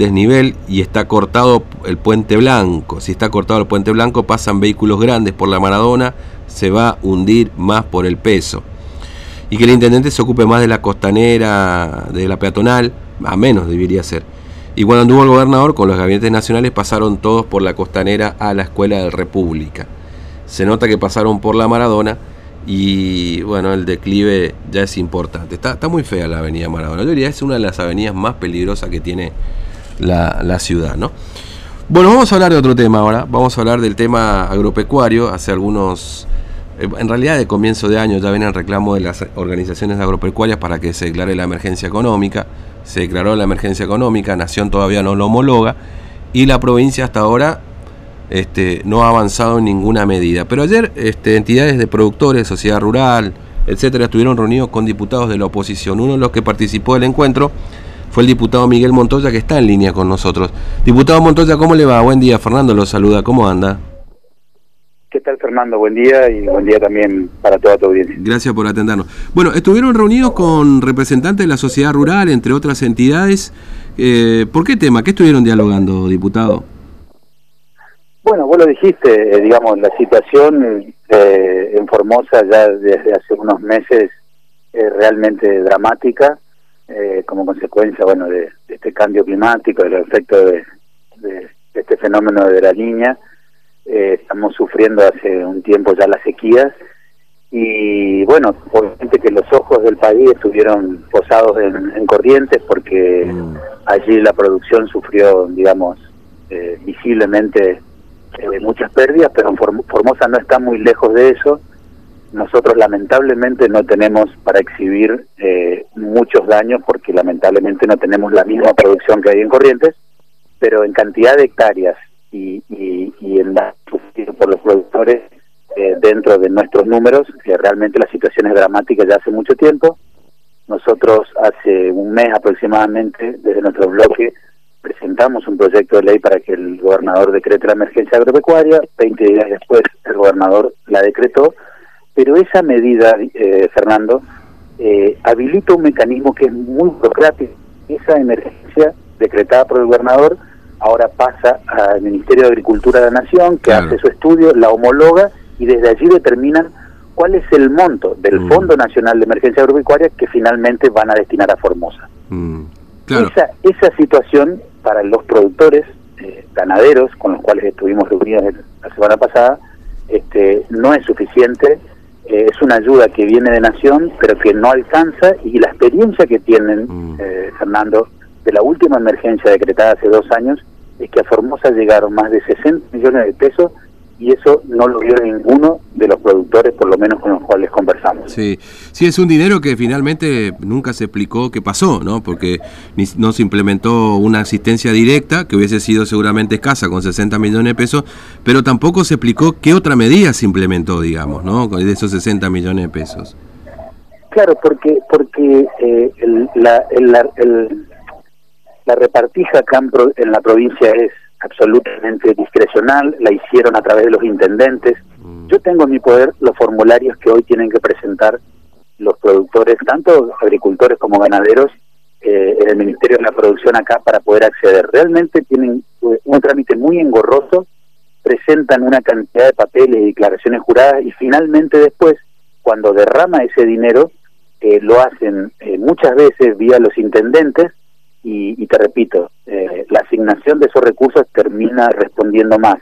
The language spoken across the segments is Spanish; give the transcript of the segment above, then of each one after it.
desnivel y está cortado el puente blanco. Si está cortado el puente blanco, pasan vehículos grandes por la Maradona, se va a hundir más por el peso. Y que el intendente se ocupe más de la costanera, de la peatonal, a menos debería ser. Y cuando anduvo el gobernador, con los gabinetes nacionales pasaron todos por la costanera a la Escuela de República. Se nota que pasaron por la Maradona y bueno, el declive ya es importante. Está, está muy fea la avenida Maradona. Yo diría es una de las avenidas más peligrosas que tiene la, ciudad, ¿no? Bueno, vamos a hablar de otro tema ahora. Vamos a hablar del tema agropecuario. Hace algunos eh, en realidad de comienzo de año ya viene el reclamo de las organizaciones agropecuarias para que se declare la emergencia económica. Se declaró la emergencia económica, Nación todavía no lo homologa y la provincia hasta ahora este, no ha avanzado en ninguna medida. Pero ayer este, entidades de productores, sociedad rural, etcétera, estuvieron reunidos con diputados de la oposición. Uno de los que participó del encuentro fue el diputado Miguel Montoya, que está en línea con nosotros. Diputado Montoya, ¿cómo le va? Buen día, Fernando lo saluda, ¿cómo anda? ¿Qué tal, Fernando? Buen día y buen día también para toda tu audiencia. Gracias por atendernos. Bueno, estuvieron reunidos con representantes de la sociedad rural, entre otras entidades. Eh, ¿Por qué tema? ¿Qué estuvieron dialogando, diputado? Bueno, vos lo dijiste, eh, digamos, la situación eh, en Formosa ya desde hace unos meses es realmente dramática eh, como consecuencia, bueno, de, este cambio climático, del efecto de, de, este fenómeno de la niña. estamos sufriendo hace un tiempo ya las sequías y bueno, obviamente que los ojos del país estuvieron posados en, Corrientes porque mm. allí la producción sufrió, digamos, visiblemente eh, muchas pérdidas, pero Formosa no está muy lejos de eso. Nosotros lamentablemente no tenemos para exhibir eh, muchos daños porque lamentablemente no tenemos la misma producción que hay en Corrientes, pero en cantidad de hectáreas y, y, y en por los productores eh, dentro de nuestros números, realmente la situación es dramática ya hace mucho tiempo. Nosotros hace un mes aproximadamente, desde nuestro bloque, presentamos un proyecto de ley para que el gobernador decrete la emergencia agropecuaria, 20 días después el gobernador la decretó, pero esa medida, eh, Fernando, eh, habilita un mecanismo que es muy burocrático. Esa emergencia decretada por el gobernador ahora pasa al Ministerio de Agricultura de la Nación, que hace su estudio, la homologa y desde allí determinan cuál es el monto del mm. Fondo Nacional de Emergencia Agropecuaria que finalmente van a destinar a Formosa. Mm. Esa, esa situación para los productores eh, ganaderos con los cuales estuvimos reunidos la semana pasada este, no es suficiente, eh, es una ayuda que viene de Nación, pero que no alcanza y la experiencia que tienen, mm. eh, Fernando, de la última emergencia decretada hace dos años, es que a Formosa llegaron más de 60 millones de pesos y eso no lo vio ninguno de los productores, por lo menos con los cuales conversamos. Sí, sí es un dinero que finalmente nunca se explicó qué pasó, ¿no? Porque no se implementó una asistencia directa, que hubiese sido seguramente escasa, con 60 millones de pesos, pero tampoco se explicó qué otra medida se implementó, digamos, ¿no? De esos 60 millones de pesos. Claro, porque porque eh, la, la repartija acá en la provincia es absolutamente discrecional, la hicieron a través de los intendentes. Mm. Yo tengo en mi poder los formularios que hoy tienen que presentar los productores, tanto agricultores como ganaderos, eh, en el Ministerio de la Producción acá para poder acceder. Realmente tienen eh, un trámite muy engorroso, presentan una cantidad de papeles y declaraciones juradas y finalmente después, cuando derrama ese dinero, eh, lo hacen muchas veces vía los intendentes y, te repito, eh, la asignación de esos recursos termina respondiendo más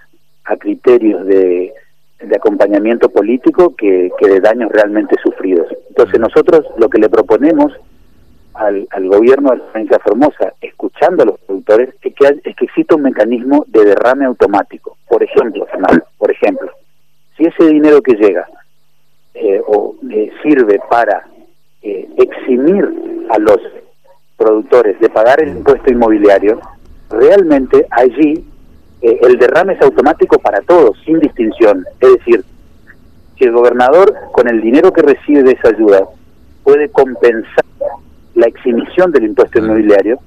a criterios de, acompañamiento político que, de daños realmente sufridos. Entonces nosotros lo que le proponemos al, gobierno de la provincia Formosa, escuchando a los productores, es que, es que exista un mecanismo de derrame automático. Por ejemplo, por ejemplo, si ese dinero que llega eh, o eh, sirve para eximir a los productores de pagar el impuesto inmobiliario, realmente allí eh, el derrame es automático para todos, sin distinción. Es decir, si el gobernador con el dinero que recibe de esa ayuda puede compensar la exhibición del impuesto inmobiliario,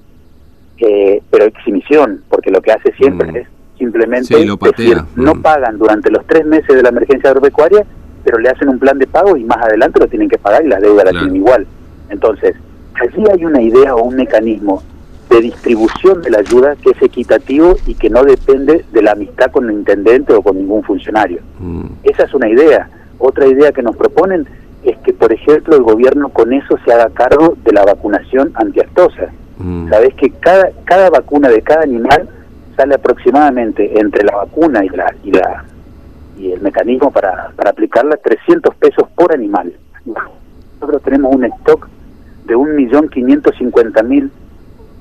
eh, pero exhibición, porque lo que hace siempre mm. es simplemente decir, no mm. pagan durante los tres meses de la emergencia agropecuaria, pero le hacen un plan de pago y más adelante lo tienen que pagar y la deuda la tienen igual. Entonces, allí hay una idea o un mecanismo de distribución de la ayuda que es equitativo y que no depende de la amistad con el intendente o con ningún funcionario. Mm. Esa es una idea. Otra idea que nos proponen es que, por ejemplo, el gobierno con eso se haga cargo de la vacunación antiaftosa. Mm. Sabes que cada, cada vacuna de cada animal sale aproximadamente entre la vacuna y la y la y el mecanismo para, para aplicarla 300 pesos por animal. Nosotros tenemos un stock de 1.550.000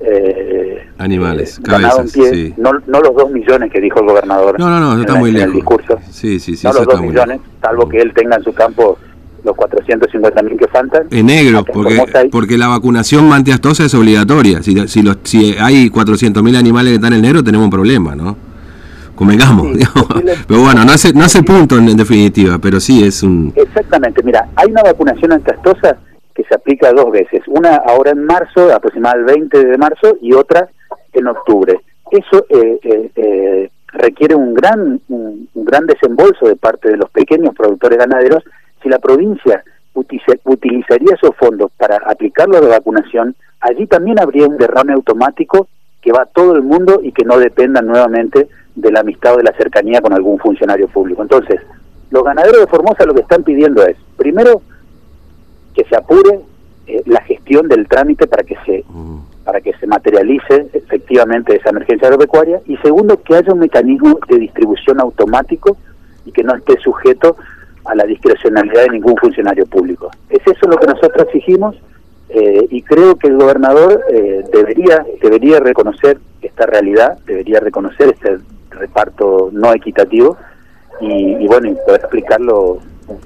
eh, animales, eh, cabezas, pie, no, no los 2 millones que dijo el gobernador no, no, no, está muy lejos. discurso, sí, sí, sí, no los 2 millones, salvo que él tenga en su campo los 450 mil que faltan. En negro, porque, porque la vacunación antiastosa es obligatoria. Si, si, los, si hay 400 mil animales que están en negro, tenemos un problema, ¿no? Convengamos. pero bueno, no hace, no hace punto en, definitiva, pero sí es un... Exactamente, mira, hay una vacunación antiastosa que se aplica dos veces. Una ahora en marzo, aproximadamente el 20 de marzo, y otra en octubre. Eso eh, eh, eh, requiere un gran, un gran desembolso de parte de los pequeños productores ganaderos si la provincia utilizaría esos fondos para aplicarlo de vacunación, allí también habría un derrame automático que va a todo el mundo y que no dependa nuevamente de la amistad o de la cercanía con algún funcionario público. Entonces, los ganaderos de Formosa lo que están pidiendo es, primero, que se apure eh, la gestión del trámite para que se mm. para que se materialice efectivamente esa emergencia agropecuaria y segundo que haya un mecanismo de distribución automático y que no esté sujeto a la discrecionalidad de ningún funcionario público. Es eso lo que nosotros exigimos eh, y creo que el gobernador eh, debería debería reconocer esta realidad, debería reconocer este reparto no equitativo y, bueno, y poder explicarlo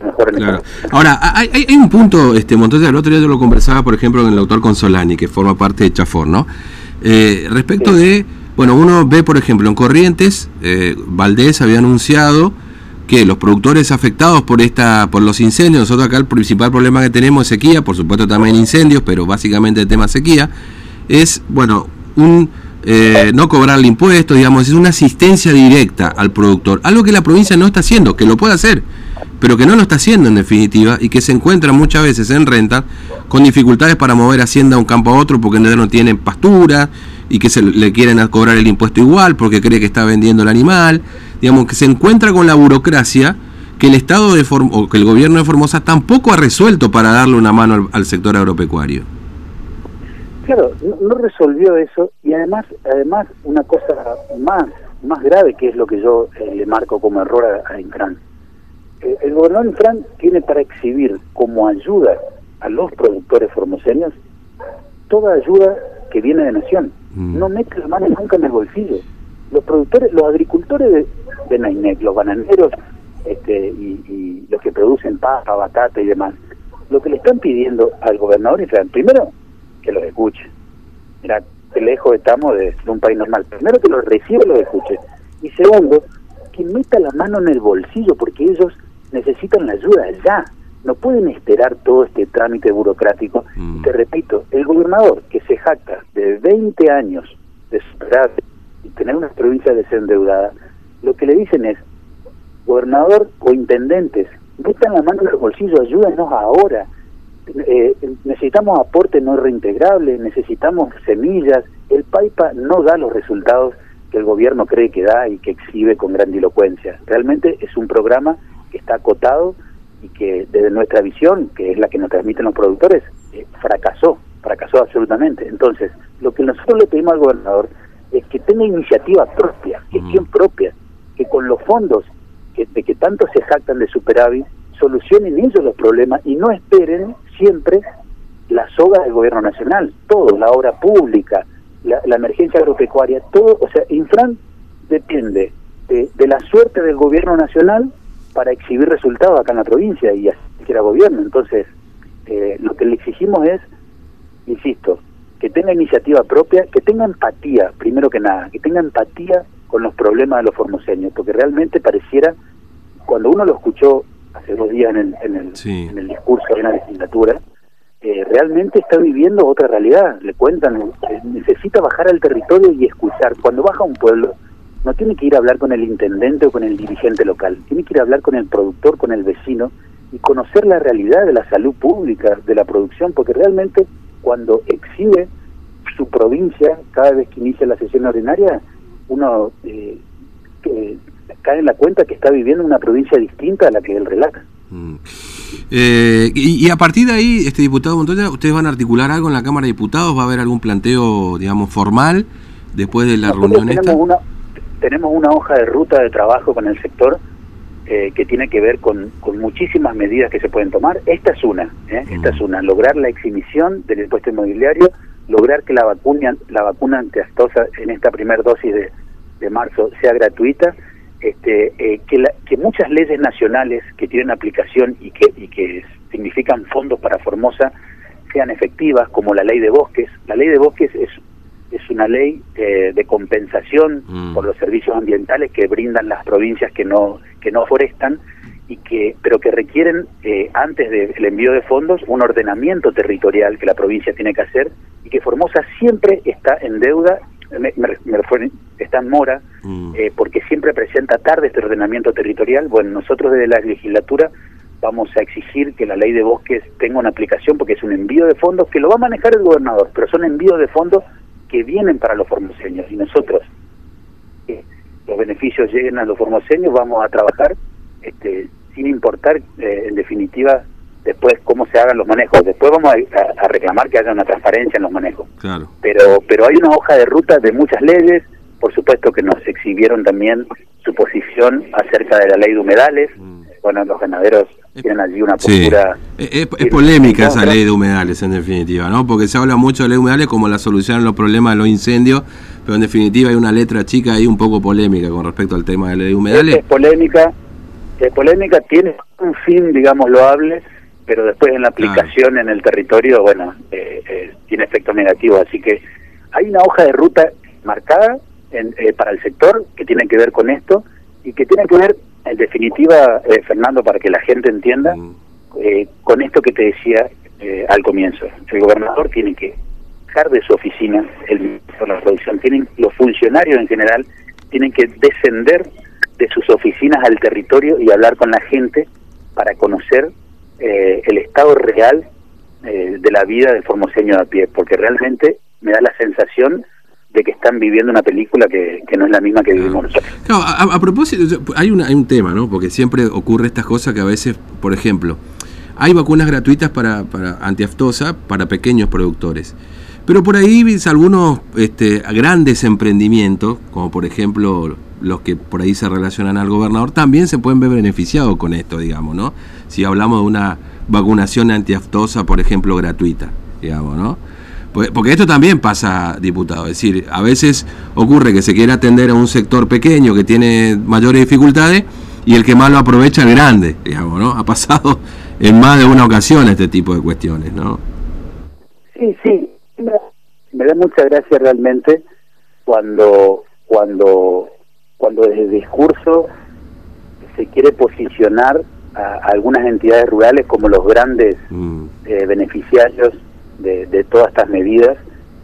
mejor claro. Ahora, hay, hay, un punto, este Montoya, el otro día yo lo conversaba, por ejemplo, con el doctor Consolani, que forma parte de Chafor, ¿no? Eh, respecto de, bueno, uno ve, por ejemplo, en Corrientes, Valdés había anunciado que los productores afectados por esta por los incendios, nosotros acá el principal problema que tenemos es sequía, por supuesto también incendios, pero básicamente el tema sequía, es, bueno, un eh, no cobrarle impuestos, digamos, es una asistencia directa al productor, algo que la provincia no está haciendo, que lo puede hacer, pero que no lo está haciendo en definitiva y que se encuentra muchas veces en renta con dificultades para mover hacienda de un campo a otro porque no tienen pastura y que se le quieren cobrar el impuesto igual porque cree que está vendiendo el animal digamos, que se encuentra con la burocracia que el Estado de o que el gobierno de Formosa tampoco ha resuelto para darle una mano al, sector agropecuario. Claro, no, resolvió eso y además, además una cosa más más grave que es lo que yo eh, le marco como error a. Eh, el gobernador Infran tiene para exhibir como ayuda a los productores formoseños toda ayuda que viene de Nación. Mm. No mete la mano nunca en el bolsillo. Los productores, los agricultores de, de Nainec, los bananeros este, y, los que producen papa, batata y demás, lo que le están pidiendo al gobernador es, primero, que los escuche. Mira, qué lejos estamos de, un país normal. Primero, que los reciba y los escuche. Y segundo, que meta la mano en el bolsillo, porque ellos necesitan la ayuda ya. No pueden esperar todo este trámite burocrático. Mm. te repito, el gobernador que se jacta de 20 años de superar y tener una provincia desendeudada, lo que le dicen es, gobernador o intendentes, metan la mano en el bolsillo, ayúdenos ahora. Eh, necesitamos aporte no reintegrable, necesitamos semillas. El PAIPA no da los resultados que el gobierno cree que da y que exhibe con grandilocuencia. Realmente es un programa que está acotado y que desde nuestra visión, que es la que nos transmiten los productores, eh, fracasó, fracasó absolutamente. Entonces, lo que nosotros le pedimos al gobernador es que tenga iniciativa propia, gestión propia, que con los fondos que, de que tanto se jactan de superávit, solucionen ellos los problemas y no esperen siempre la soga del gobierno nacional, todo, la obra pública, la, emergencia agropecuaria, todo, o sea, Infran depende de, la suerte del gobierno nacional para exhibir resultados acá en la provincia y así que era gobierno. Entonces, eh, lo que le exigimos es, insisto, que tenga iniciativa propia, que tenga empatía, primero que nada, que tenga empatía con los problemas de los formoseños, porque realmente pareciera, cuando uno lo escuchó hace dos días en el, en el, en el discurso de una legislatura, eh, realmente está viviendo otra realidad. Le cuentan, eh, necesita bajar al territorio y escuchar. Cuando baja a un pueblo, no tiene que ir a hablar con el intendente o con el dirigente local, tiene que ir a hablar con el productor, con el vecino y conocer la realidad de la salud pública, de la producción, porque realmente cuando exhibe su provincia, cada vez que inicia la sesión ordinaria, uno eh, cae en la cuenta que está viviendo en una provincia distinta a la que él relata. Mm. Eh, y, a partir de ahí, este diputado Montoya, ¿ustedes van a articular algo en la Cámara de Diputados? ¿Va a haber algún planteo, digamos, formal después de la reunión tenemos esta? Una, tenemos una hoja de ruta de trabajo con el sector eh, que tiene que ver con, con, muchísimas medidas que se pueden tomar. Esta es una, ¿eh? esta es mm. una, lograr la exhibición del impuesto inmobiliario, lograr que la vacuna, la vacuna antiastosa en esta primera dosis de, de marzo sea gratuita este, eh, que, que muchas leyes nacionales que tienen aplicación y que, y que significan fondos para Formosa sean efectivas, como la ley de bosques. La ley de bosques es, es una ley eh, de compensación mm. por los servicios ambientales que brindan las provincias que no, que no forestan, y que, pero que requieren, eh, antes del envío de fondos, un ordenamiento territorial que la provincia tiene que hacer y que Formosa siempre está en deuda me, está en mora, mm. eh, porque siempre presenta tarde este ordenamiento territorial. Bueno, nosotros desde la legislatura vamos a exigir que la ley de bosques tenga una aplicación porque es un envío de fondos que lo va a manejar el gobernador, pero son envíos de fondos que vienen para los formoseños y nosotros, eh, los beneficios lleguen a los formoseños, vamos a trabajar este, sin importar, eh, en definitiva, después cómo se hagan los manejos. Después vamos a, reclamar que haya una transparencia en los manejos. Claro. Pero, pero hay una hoja de ruta de muchas leyes, por supuesto que nos exhibieron también su posición acerca de la ley de humedales. Mm. Bueno, los ganaderos tienen allí una postura... Es, polémica esa ley de humedales, en definitiva, ¿no? Porque se habla mucho de ley de humedales como la solución a los problemas de los incendios, pero en definitiva hay una letra chica ahí un poco polémica con respecto al tema de la ley de humedales. Es, polémica, es polémica, tiene un fin, digamos, loable, pero después en la aplicación en el territorio, bueno, eh, eh, tiene efectos negativos. Así que hay una hoja de ruta marcada en, eh, para el sector que tiene que ver con esto y que tiene que ver, en definitiva, Fernando, para que la gente entienda, mm. con esto que te decía al comienzo. El gobernador tiene que dejar de su oficina el ministro de la producción, tienen, los funcionarios en general tienen que descender de sus oficinas al territorio y hablar con la gente para conocer eh, el estado real eh, de la vida del formoseño de a pie, porque realmente me da la sensación de que están viviendo una película que, no es la misma que vivimos nosotros. a, propósito, hay, una, hay un tema, ¿no? Porque siempre ocurre estas cosas que a veces, por ejemplo, hay vacunas gratuitas para, para antiaftosa para pequeños productores. Pero por ahí algunos este, grandes emprendimientos, como por ejemplo los que por ahí se relacionan al gobernador, también se pueden ver beneficiados con esto, digamos, ¿no? Si hablamos de una vacunación antiaftosa, por ejemplo, gratuita, digamos, ¿no? Pues, porque esto también pasa, diputado, es decir, a veces ocurre que se quiere atender a un sector pequeño que tiene mayores dificultades y el que más lo aprovecha es grande, digamos, ¿no? Ha pasado en más de una ocasión este tipo de cuestiones, ¿no? Sí, sí, me da mucha gracia realmente cuando cuando cuando desde el discurso se quiere posicionar a, algunas entidades rurales como los grandes mm. eh, beneficiarios de, todas estas medidas,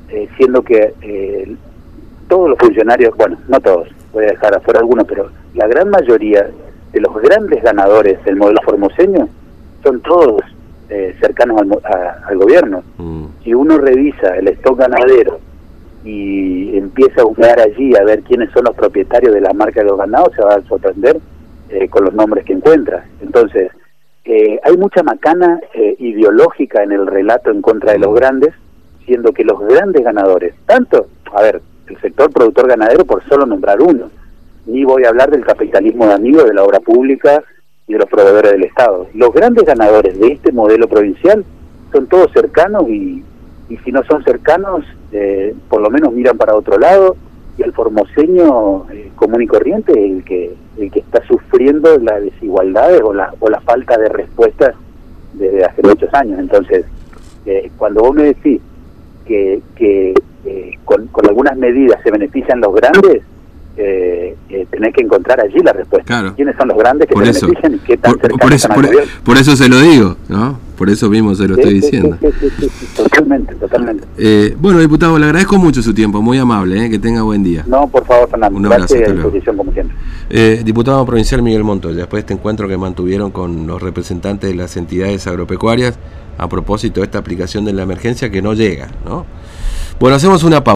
eh, siendo que eh, todos los funcionarios, bueno, no todos, voy a dejar afuera algunos, pero la gran mayoría de los grandes ganadores del modelo formoseño son todos cercanos al, gobierno. Mm. Si uno revisa el stock ganadero y empieza a buscar allí a ver quiénes son los propietarios de la marca de los ganados, se va a sorprender eh, con los nombres que encuentra. Entonces, eh, hay mucha macana eh, ideológica en el relato en contra de los grandes, siendo que los grandes ganadores, tanto, a ver, el sector productor ganadero por solo nombrar uno, ni voy a hablar del capitalismo de amigos de la obra pública y de los proveedores del Estado. Los grandes ganadores de este modelo provincial son todos cercanos y, y si no son cercanos, eh, por lo menos miran para otro lado y el formoseño eh, común y corriente el que el que está sufriendo las desigualdades o la, o la falta de respuestas desde hace muchos años. Entonces, eh, cuando vos me decís que, que con, con algunas medidas se benefician los grandes, eh, eh, tenés que encontrar allí la respuesta. ¿Quiénes son los grandes que por se benefician y qué tan por, por eso, por, eso se lo digo, ¿no? Por eso mismo se lo estoy diciendo. totalmente, totalmente. Eh, bueno, diputado, le agradezco mucho su tiempo, muy amable, ¿eh? que tenga buen día. No, por favor, Fernando. Un abrazo, Gracias, a disposición, como siempre. Eh, diputado provincial Miguel Montoya, después de este encuentro que mantuvieron con los representantes de las entidades agropecuarias a propósito de esta aplicación de la emergencia que no llega, ¿no? Bueno, hacemos una pausa.